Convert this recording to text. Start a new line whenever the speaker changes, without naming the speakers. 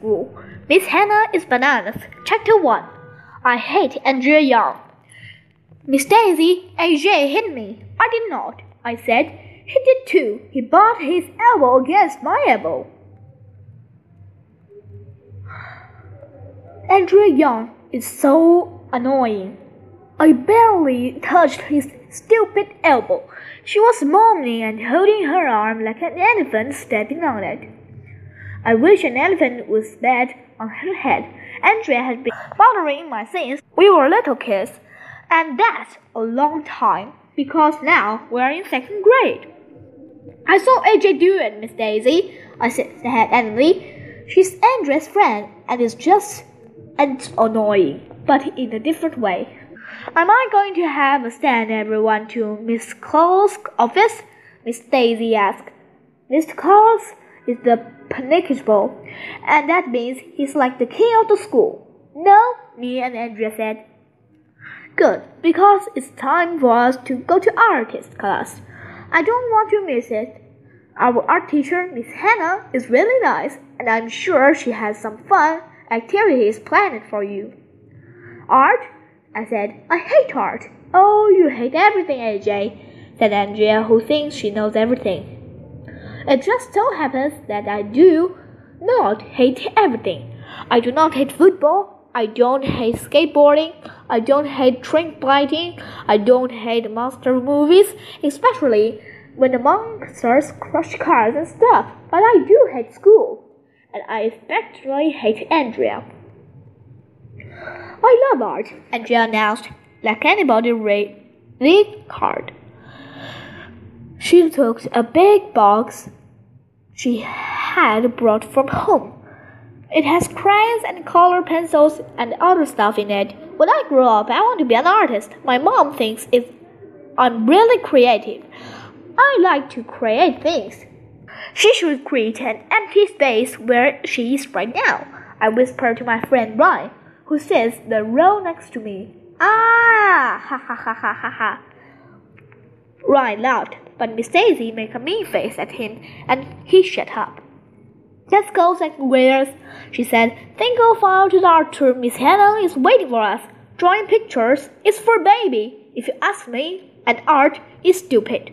school. Miss Hannah is bananas. Chapter 1 I hate Andrea Young. Miss Daisy, AJ hit me. I did not. I said. He did too. He bumped his elbow against my elbow. Andrea Young is so annoying. I barely touched his stupid elbow. She was moaning and holding her arm like an elephant stepping on it. I wish an elephant was bad on her head. Andrea has been bothering my since we were little kids, and that's a long time because now we're in second grade. I saw AJ do it, Miss Daisy, I said angrily. She's Andrea's friend and is just and annoying, but in a different way. Am I going to have a stand everyone to Miss Klutz's office? Miss Daisy asked. Mr. Klutz is the principal, and that means he's like the king of the school. No, me and Andrea said. Good, because it's time for us to go to artist class. I don't want to miss it. Our art teacher, Miss Hannah, is really nice, and I'm sure she has some fun activities planned for you. Art? I said. I hate art. Oh, you hate everything, AJ, said Andrea, who thinks she knows everything. It just so happens that I do not hate everything. I do not hate football. I don't hate skateboarding. I don't hate train biting. I don't hate monster movies, especially when the monsters crush cars and stuff. But I do hate school. And I especially hate Andrea. I love art, Andrea announced, like anybody read the card. She took a big box she had brought from home. It has crayons and color pencils and other stuff in it. When I grow up, I want to be an artist. My mom thinks if I'm really creative. I like to create things. She should create an empty space where she is right now. I whisper to my friend Ryan who sits the row next to me. Ah! Ha ha ha ha ha ha. Ryan laughed, but Miss Daisy made a mean face at him, and he shut up. Let's go, graders, she said. Then go file to the art room. Miss Hannah is waiting for us. Drawing pictures is for baby, if you ask me, and art is stupid.